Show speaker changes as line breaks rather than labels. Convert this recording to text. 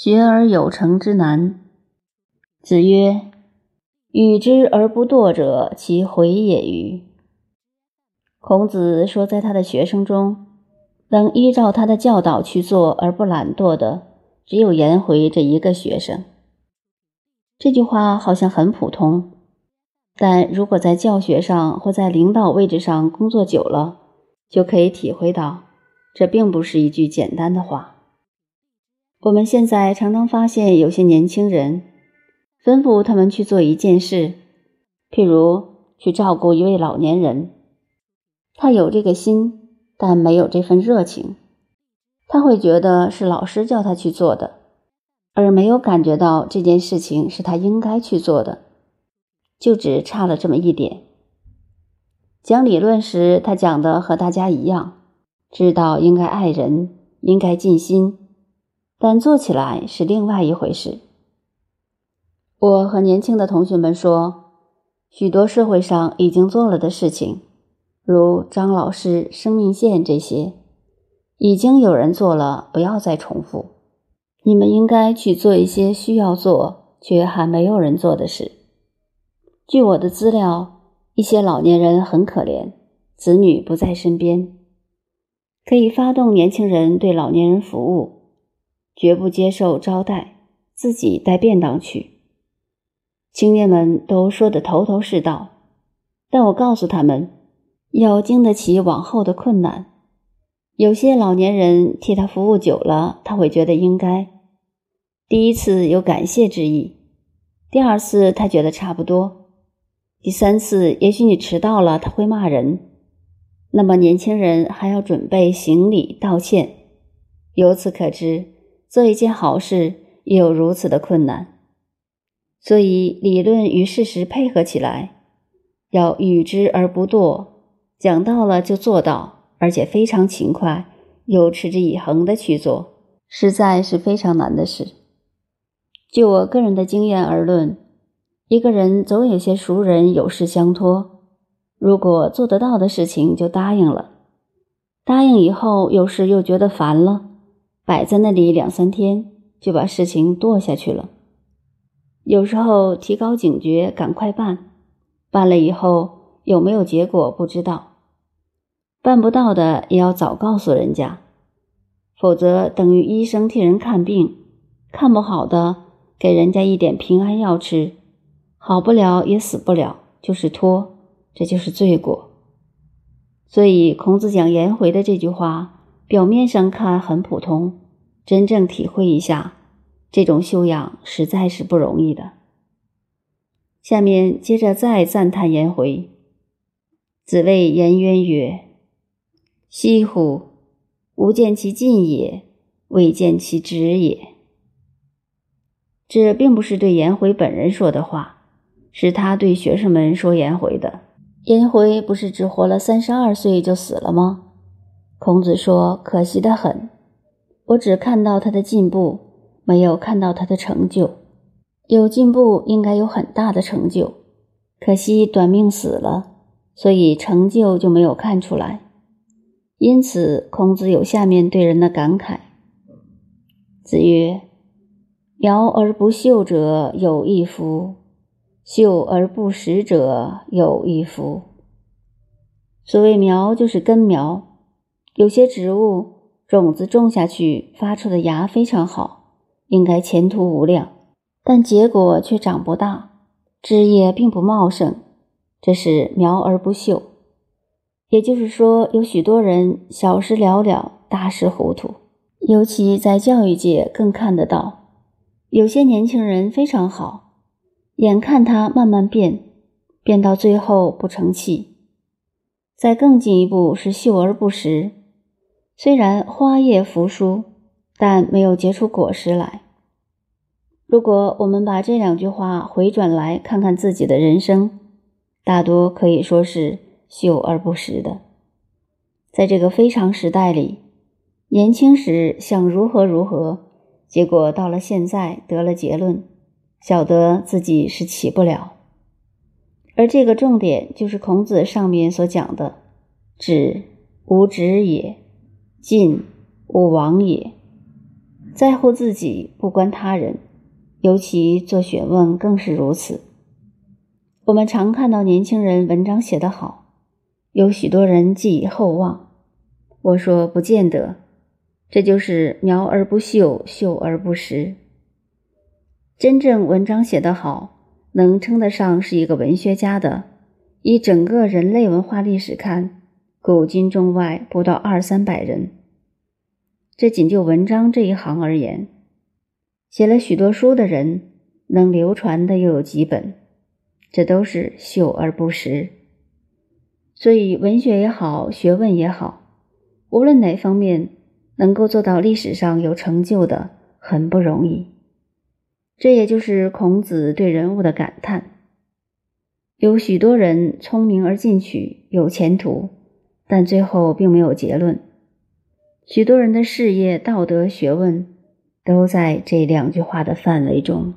学而有成之难。子曰：“与之而不惰者，其回也与？”孔子说，在他的学生中，能依照他的教导去做而不懒惰的，只有颜回这一个学生。这句话好像很普通，但如果在教学上或在领导位置上工作久了，就可以体会到，这并不是一句简单的话。我们现在常常发现，有些年轻人吩咐他们去做一件事，譬如去照顾一位老年人，他有这个心，但没有这份热情，他会觉得是老师叫他去做的，而没有感觉到这件事情是他应该去做的，就只差了这么一点。讲理论时，他讲的和大家一样，知道应该爱人，应该尽心。但做起来是另外一回事。我和年轻的同学们说，许多社会上已经做了的事情，如张老师生命线这些，已经有人做了，不要再重复。你们应该去做一些需要做却还没有人做的事。据我的资料，一些老年人很可怜，子女不在身边，可以发动年轻人对老年人服务。绝不接受招待，自己带便当去。青年们都说得头头是道，但我告诉他们，要经得起往后的困难。有些老年人替他服务久了，他会觉得应该。第一次有感谢之意，第二次他觉得差不多，第三次也许你迟到了，他会骂人。那么年轻人还要准备行礼道歉，由此可知。做一件好事也有如此的困难，所以理论与事实配合起来，要与之而不惰，讲到了就做到，而且非常勤快，又持之以恒的去做，实在是非常难的事。就我个人的经验而论，一个人总有些熟人有事相托，如果做得到的事情就答应了，答应以后有时又觉得烦了。摆在那里两三天，就把事情剁下去了。有时候提高警觉，赶快办。办了以后有没有结果不知道。办不到的也要早告诉人家，否则等于医生替人看病，看不好的给人家一点平安药吃，好不了也死不了，就是拖，这就是罪过。所以孔子讲颜回的这句话。表面上看很普通，真正体会一下，这种修养实在是不容易的。下面接着再赞叹颜回。子谓颜渊曰：“惜乎！吾见其进也，未见其止也。”这并不是对颜回本人说的话，是他对学生们说颜回的。颜回不是只活了三十二岁就死了吗？孔子说：“可惜的很，我只看到他的进步，没有看到他的成就。有进步，应该有很大的成就。可惜短命死了，所以成就就没有看出来。因此，孔子有下面对人的感慨：子曰：‘苗而不秀者有一夫，秀而不实者有一夫。’所谓苗，就是根苗。”有些植物种子种下去，发出的芽非常好，应该前途无量，但结果却长不大，枝叶并不茂盛，这是苗而不秀。也就是说，有许多人小事了了，大事糊涂，尤其在教育界更看得到，有些年轻人非常好，眼看他慢慢变，变到最后不成器。再更进一步是秀而不实。虽然花叶扶疏，但没有结出果实来。如果我们把这两句话回转来看看自己的人生，大多可以说是秀而不实的。在这个非常时代里，年轻时想如何如何，结果到了现在得了结论，晓得自己是起不了。而这个重点就是孔子上面所讲的“止无止也”。进吾往也，在乎自己，不关他人，尤其做学问更是如此。我们常看到年轻人文章写得好，有许多人寄以厚望。我说不见得，这就是苗而不秀，秀而不实。真正文章写得好，能称得上是一个文学家的，以整个人类文化历史看，古今中外不到二三百人。这仅就文章这一行而言，写了许多书的人，能流传的又有几本？这都是秀而不实。所以，文学也好，学问也好，无论哪方面，能够做到历史上有成就的，很不容易。这也就是孔子对人物的感叹：有许多人聪明而进取，有前途，但最后并没有结论。许多人的事业、道德、学问，都在这两句话的范围中。